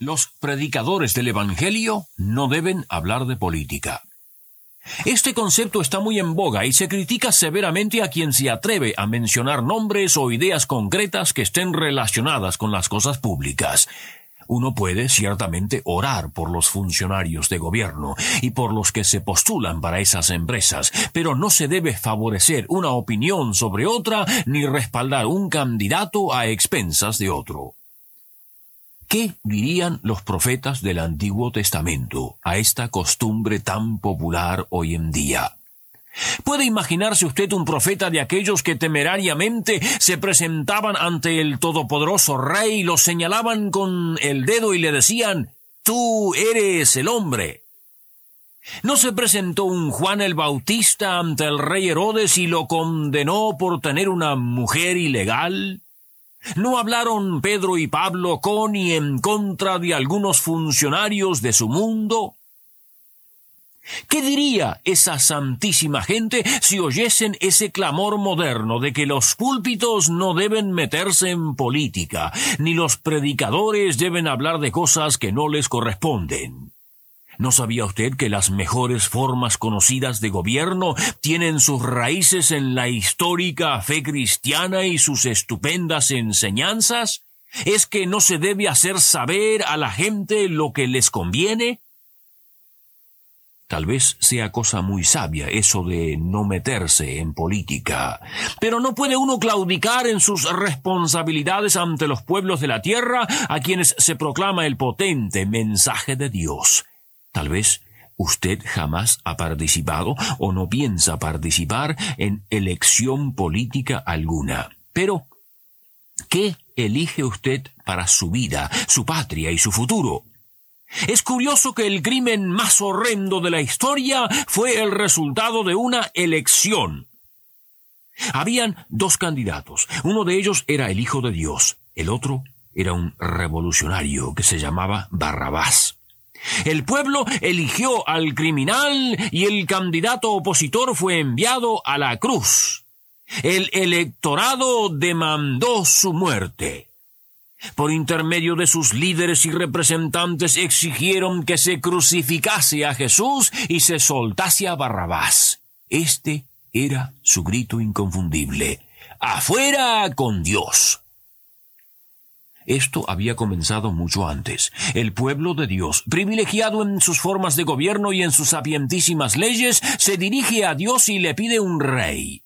Los predicadores del Evangelio no deben hablar de política. Este concepto está muy en boga y se critica severamente a quien se atreve a mencionar nombres o ideas concretas que estén relacionadas con las cosas públicas. Uno puede ciertamente orar por los funcionarios de gobierno y por los que se postulan para esas empresas, pero no se debe favorecer una opinión sobre otra ni respaldar un candidato a expensas de otro. ¿Qué dirían los profetas del Antiguo Testamento a esta costumbre tan popular hoy en día? ¿Puede imaginarse usted un profeta de aquellos que temerariamente se presentaban ante el todopoderoso rey, lo señalaban con el dedo y le decían, Tú eres el hombre? ¿No se presentó un Juan el Bautista ante el rey Herodes y lo condenó por tener una mujer ilegal? ¿No hablaron Pedro y Pablo con y en contra de algunos funcionarios de su mundo? ¿Qué diría esa santísima gente si oyesen ese clamor moderno de que los púlpitos no deben meterse en política, ni los predicadores deben hablar de cosas que no les corresponden? ¿No sabía usted que las mejores formas conocidas de gobierno tienen sus raíces en la histórica fe cristiana y sus estupendas enseñanzas? ¿Es que no se debe hacer saber a la gente lo que les conviene? Tal vez sea cosa muy sabia eso de no meterse en política. Pero no puede uno claudicar en sus responsabilidades ante los pueblos de la tierra a quienes se proclama el potente mensaje de Dios. Tal vez usted jamás ha participado o no piensa participar en elección política alguna. Pero, ¿qué elige usted para su vida, su patria y su futuro? Es curioso que el crimen más horrendo de la historia fue el resultado de una elección. Habían dos candidatos. Uno de ellos era el Hijo de Dios. El otro era un revolucionario que se llamaba Barrabás. El pueblo eligió al criminal y el candidato opositor fue enviado a la cruz. El electorado demandó su muerte. Por intermedio de sus líderes y representantes exigieron que se crucificase a Jesús y se soltase a Barrabás. Este era su grito inconfundible. ¡Afuera con Dios! Esto había comenzado mucho antes. El pueblo de Dios, privilegiado en sus formas de gobierno y en sus sapientísimas leyes, se dirige a Dios y le pide un rey.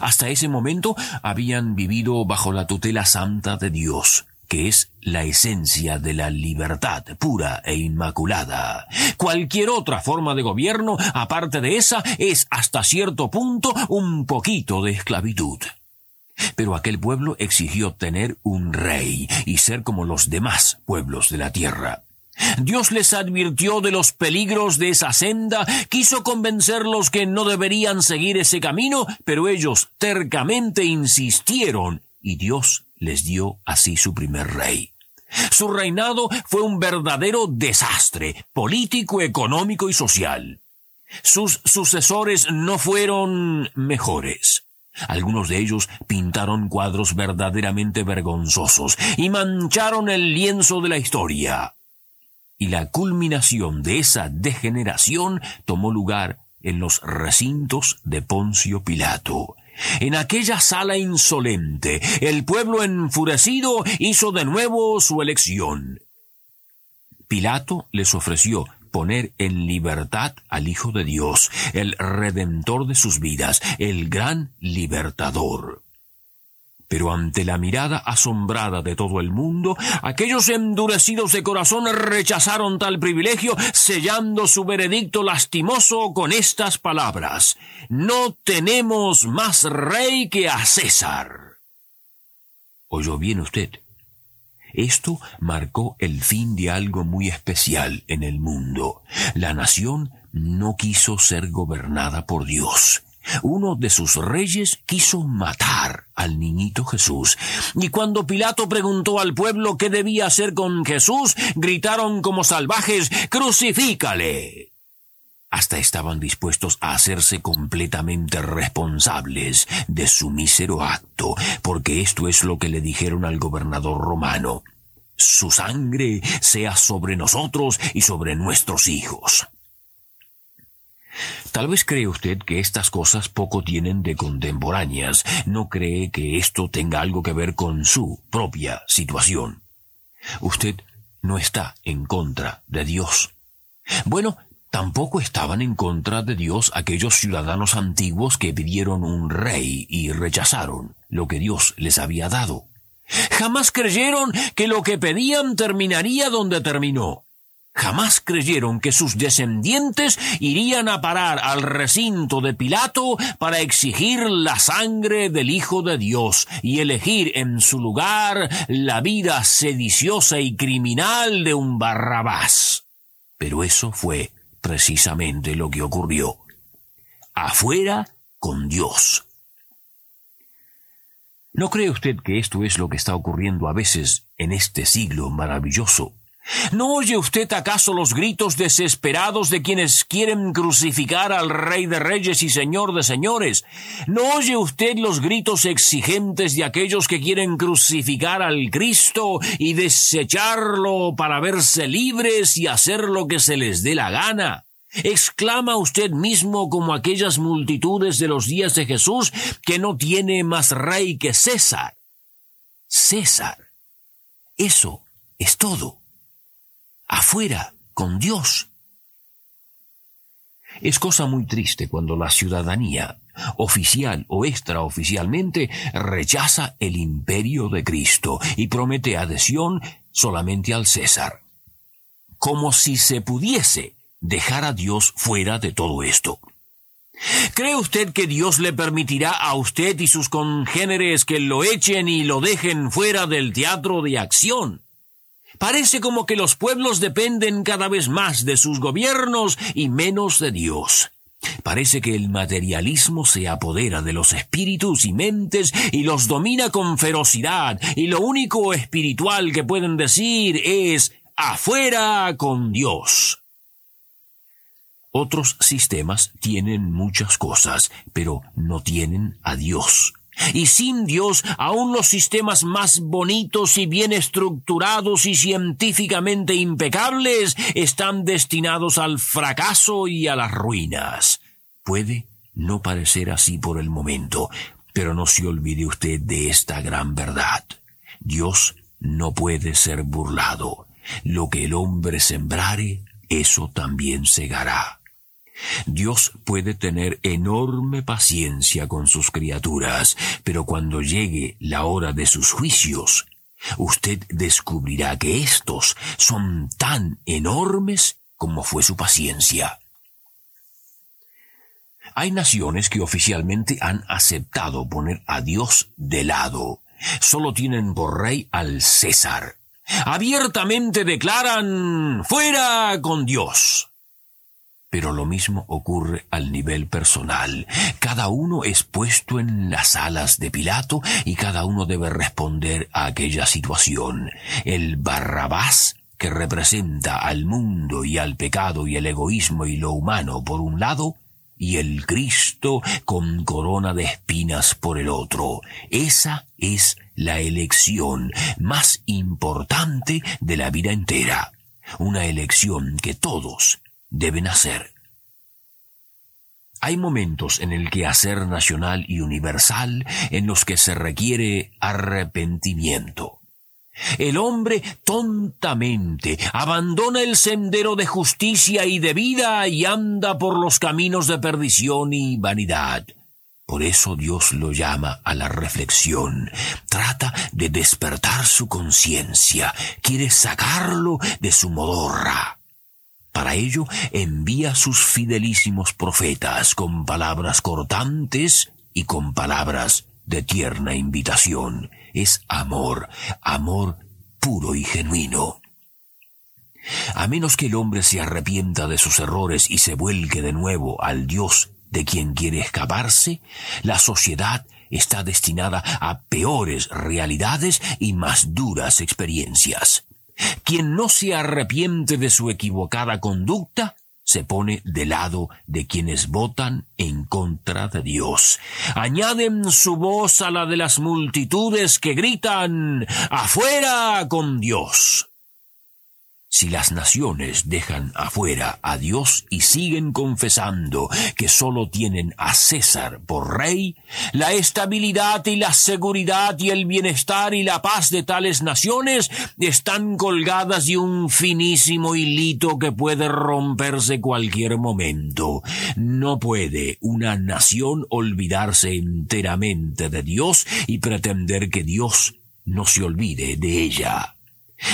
Hasta ese momento habían vivido bajo la tutela santa de Dios, que es la esencia de la libertad pura e inmaculada. Cualquier otra forma de gobierno, aparte de esa, es hasta cierto punto un poquito de esclavitud. Pero aquel pueblo exigió tener un rey y ser como los demás pueblos de la tierra. Dios les advirtió de los peligros de esa senda, quiso convencerlos que no deberían seguir ese camino, pero ellos tercamente insistieron y Dios les dio así su primer rey. Su reinado fue un verdadero desastre político, económico y social. Sus sucesores no fueron mejores. Algunos de ellos pintaron cuadros verdaderamente vergonzosos y mancharon el lienzo de la historia. Y la culminación de esa degeneración tomó lugar en los recintos de Poncio Pilato. En aquella sala insolente, el pueblo enfurecido hizo de nuevo su elección. Pilato les ofreció poner en libertad al Hijo de Dios, el Redentor de sus vidas, el gran libertador. Pero ante la mirada asombrada de todo el mundo, aquellos endurecidos de corazón rechazaron tal privilegio, sellando su veredicto lastimoso con estas palabras No tenemos más rey que a César. ¿Oyó bien usted? Esto marcó el fin de algo muy especial en el mundo. La nación no quiso ser gobernada por Dios. Uno de sus reyes quiso matar al niñito Jesús. Y cuando Pilato preguntó al pueblo qué debía hacer con Jesús, gritaron como salvajes, Crucifícale. Hasta estaban dispuestos a hacerse completamente responsables de su mísero acto, porque esto es lo que le dijeron al gobernador romano. Su sangre sea sobre nosotros y sobre nuestros hijos. Tal vez cree usted que estas cosas poco tienen de contemporáneas, no cree que esto tenga algo que ver con su propia situación. Usted no está en contra de Dios. Bueno, tampoco estaban en contra de Dios aquellos ciudadanos antiguos que pidieron un rey y rechazaron lo que Dios les había dado. Jamás creyeron que lo que pedían terminaría donde terminó. Jamás creyeron que sus descendientes irían a parar al recinto de Pilato para exigir la sangre del Hijo de Dios y elegir en su lugar la vida sediciosa y criminal de un Barrabás. Pero eso fue precisamente lo que ocurrió. Afuera con Dios. ¿No cree usted que esto es lo que está ocurriendo a veces en este siglo maravilloso? ¿No oye usted acaso los gritos desesperados de quienes quieren crucificar al Rey de Reyes y Señor de Señores? ¿No oye usted los gritos exigentes de aquellos que quieren crucificar al Cristo y desecharlo para verse libres y hacer lo que se les dé la gana? ¿Exclama usted mismo como aquellas multitudes de los días de Jesús que no tiene más rey que César? César. Eso es todo afuera, con Dios. Es cosa muy triste cuando la ciudadanía, oficial o extraoficialmente, rechaza el imperio de Cristo y promete adhesión solamente al César. Como si se pudiese dejar a Dios fuera de todo esto. ¿Cree usted que Dios le permitirá a usted y sus congéneres que lo echen y lo dejen fuera del teatro de acción? Parece como que los pueblos dependen cada vez más de sus gobiernos y menos de Dios. Parece que el materialismo se apodera de los espíritus y mentes y los domina con ferocidad, y lo único espiritual que pueden decir es afuera con Dios. Otros sistemas tienen muchas cosas, pero no tienen a Dios. Y sin Dios, aun los sistemas más bonitos y bien estructurados y científicamente impecables están destinados al fracaso y a las ruinas. Puede no parecer así por el momento, pero no se olvide usted de esta gran verdad. Dios no puede ser burlado. Lo que el hombre sembrare, eso también segará. Dios puede tener enorme paciencia con sus criaturas, pero cuando llegue la hora de sus juicios, usted descubrirá que éstos son tan enormes como fue su paciencia. Hay naciones que oficialmente han aceptado poner a Dios de lado. Solo tienen por rey al César. Abiertamente declaran fuera con Dios. Pero lo mismo ocurre al nivel personal. Cada uno es puesto en las alas de Pilato y cada uno debe responder a aquella situación. El Barrabás, que representa al mundo y al pecado y el egoísmo y lo humano por un lado, y el Cristo con corona de espinas por el otro. Esa es la elección más importante de la vida entera. Una elección que todos deben hacer. Hay momentos en el quehacer nacional y universal en los que se requiere arrepentimiento. El hombre tontamente abandona el sendero de justicia y de vida y anda por los caminos de perdición y vanidad. Por eso Dios lo llama a la reflexión. Trata de despertar su conciencia. Quiere sacarlo de su modorra. Para ello envía sus fidelísimos profetas con palabras cortantes y con palabras de tierna invitación. Es amor, amor puro y genuino. A menos que el hombre se arrepienta de sus errores y se vuelque de nuevo al Dios de quien quiere escaparse, la sociedad está destinada a peores realidades y más duras experiencias. Quien no se arrepiente de su equivocada conducta se pone de lado de quienes votan en contra de Dios. Añaden su voz a la de las multitudes que gritan afuera con Dios. Si las naciones dejan afuera a Dios y siguen confesando que sólo tienen a César por rey, la estabilidad y la seguridad y el bienestar y la paz de tales naciones están colgadas de un finísimo hilito que puede romperse cualquier momento. No puede una nación olvidarse enteramente de Dios y pretender que Dios no se olvide de ella.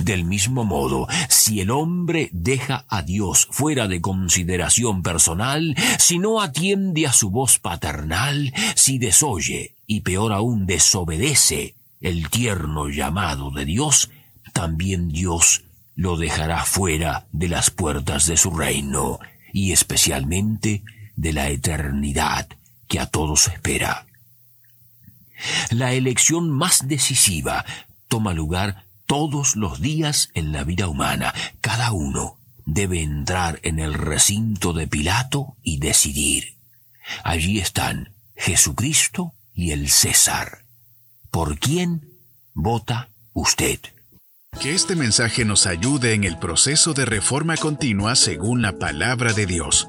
Del mismo modo, si el hombre deja a Dios fuera de consideración personal, si no atiende a su voz paternal, si desoye y peor aún desobedece el tierno llamado de Dios, también Dios lo dejará fuera de las puertas de su reino y especialmente de la eternidad que a todos espera. La elección más decisiva toma lugar todos los días en la vida humana. Cada uno debe entrar en el recinto de Pilato y decidir. Allí están Jesucristo y el César. ¿Por quién vota usted? Que este mensaje nos ayude en el proceso de reforma continua según la palabra de Dios.